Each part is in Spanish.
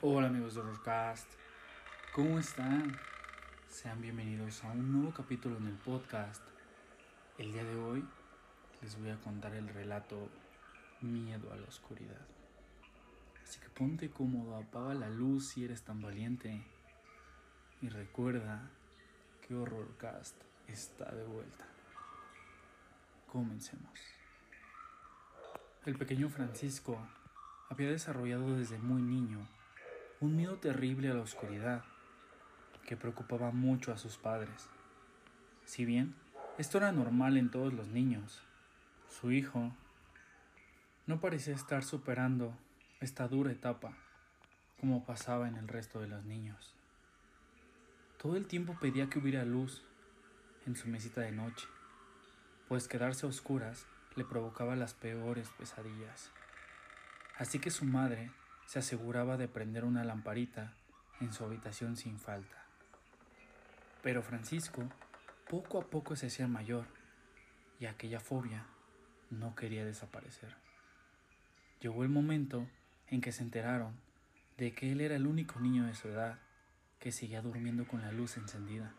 Hola amigos de Horrorcast, ¿cómo están? Sean bienvenidos a un nuevo capítulo en el podcast. El día de hoy les voy a contar el relato Miedo a la oscuridad. Así que ponte cómodo, apaga la luz si eres tan valiente y recuerda que Horrorcast está de vuelta. Comencemos. El pequeño Francisco había desarrollado desde muy niño un miedo terrible a la oscuridad que preocupaba mucho a sus padres. Si bien esto era normal en todos los niños, su hijo no parecía estar superando esta dura etapa como pasaba en el resto de los niños. Todo el tiempo pedía que hubiera luz en su mesita de noche, pues quedarse a oscuras le provocaba las peores pesadillas. Así que su madre se aseguraba de prender una lamparita en su habitación sin falta. Pero Francisco poco a poco se hacía mayor y aquella fobia no quería desaparecer. Llegó el momento en que se enteraron de que él era el único niño de su edad que seguía durmiendo con la luz encendida.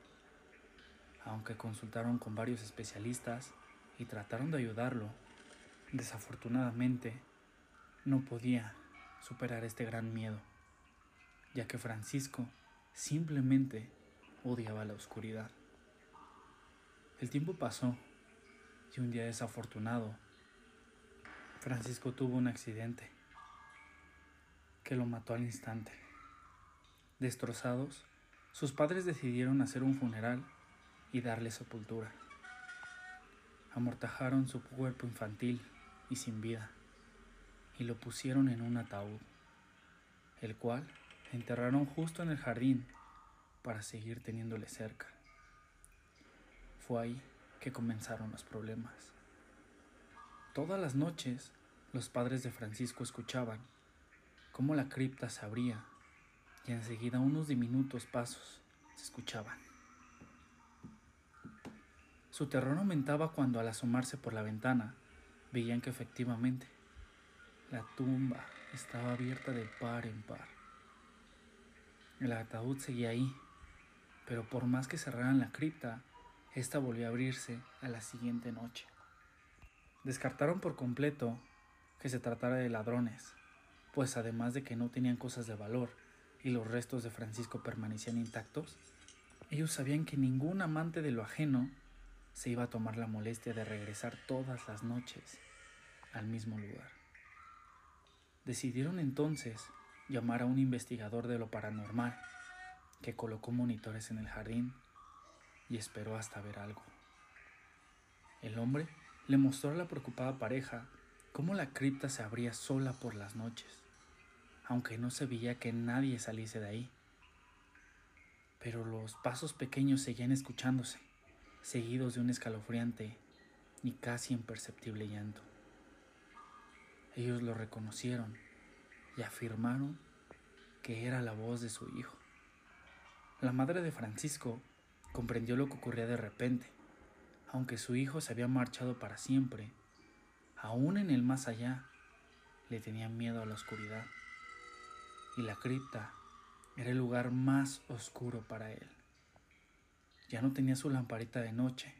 Aunque consultaron con varios especialistas y trataron de ayudarlo, desafortunadamente no podía superar este gran miedo, ya que Francisco simplemente odiaba la oscuridad. El tiempo pasó y un día desafortunado, Francisco tuvo un accidente que lo mató al instante. Destrozados, sus padres decidieron hacer un funeral y darle sepultura. Amortajaron su cuerpo infantil y sin vida y lo pusieron en un ataúd, el cual enterraron justo en el jardín para seguir teniéndole cerca. Fue ahí que comenzaron los problemas. Todas las noches los padres de Francisco escuchaban cómo la cripta se abría y enseguida unos diminutos pasos se escuchaban. Su terror aumentaba cuando al asomarse por la ventana veían que efectivamente la tumba estaba abierta de par en par. El ataúd seguía ahí, pero por más que cerraran la cripta, esta volvió a abrirse a la siguiente noche. Descartaron por completo que se tratara de ladrones, pues además de que no tenían cosas de valor y los restos de Francisco permanecían intactos, ellos sabían que ningún amante de lo ajeno se iba a tomar la molestia de regresar todas las noches al mismo lugar. Decidieron entonces llamar a un investigador de lo paranormal, que colocó monitores en el jardín y esperó hasta ver algo. El hombre le mostró a la preocupada pareja cómo la cripta se abría sola por las noches, aunque no se veía que nadie saliese de ahí. Pero los pasos pequeños seguían escuchándose, seguidos de un escalofriante y casi imperceptible llanto. Ellos lo reconocieron y afirmaron que era la voz de su hijo. La madre de Francisco comprendió lo que ocurría de repente. Aunque su hijo se había marchado para siempre, aún en el más allá, le tenía miedo a la oscuridad. Y la cripta era el lugar más oscuro para él. Ya no tenía su lamparita de noche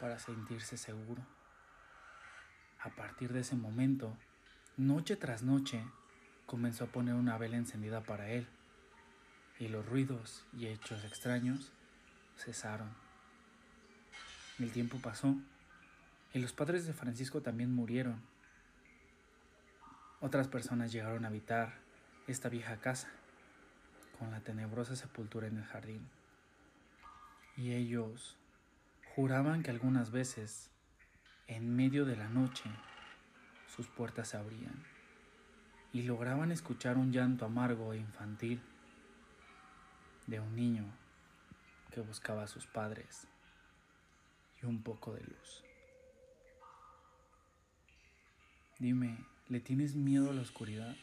para sentirse seguro. A partir de ese momento, noche tras noche, comenzó a poner una vela encendida para él, y los ruidos y hechos extraños cesaron. El tiempo pasó, y los padres de Francisco también murieron. Otras personas llegaron a habitar esta vieja casa, con la tenebrosa sepultura en el jardín. Y ellos juraban que algunas veces en medio de la noche sus puertas se abrían y lograban escuchar un llanto amargo e infantil de un niño que buscaba a sus padres y un poco de luz. Dime, ¿le tienes miedo a la oscuridad?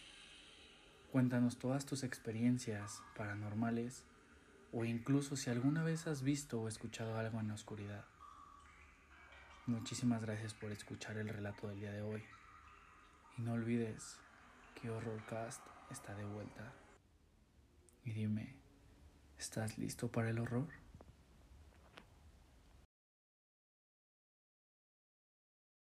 Cuéntanos todas tus experiencias paranormales o incluso si alguna vez has visto o escuchado algo en la oscuridad. Muchísimas gracias por escuchar el relato del día de hoy. Y no olvides que Horrorcast está de vuelta. dime, ¿estás listo para el horror?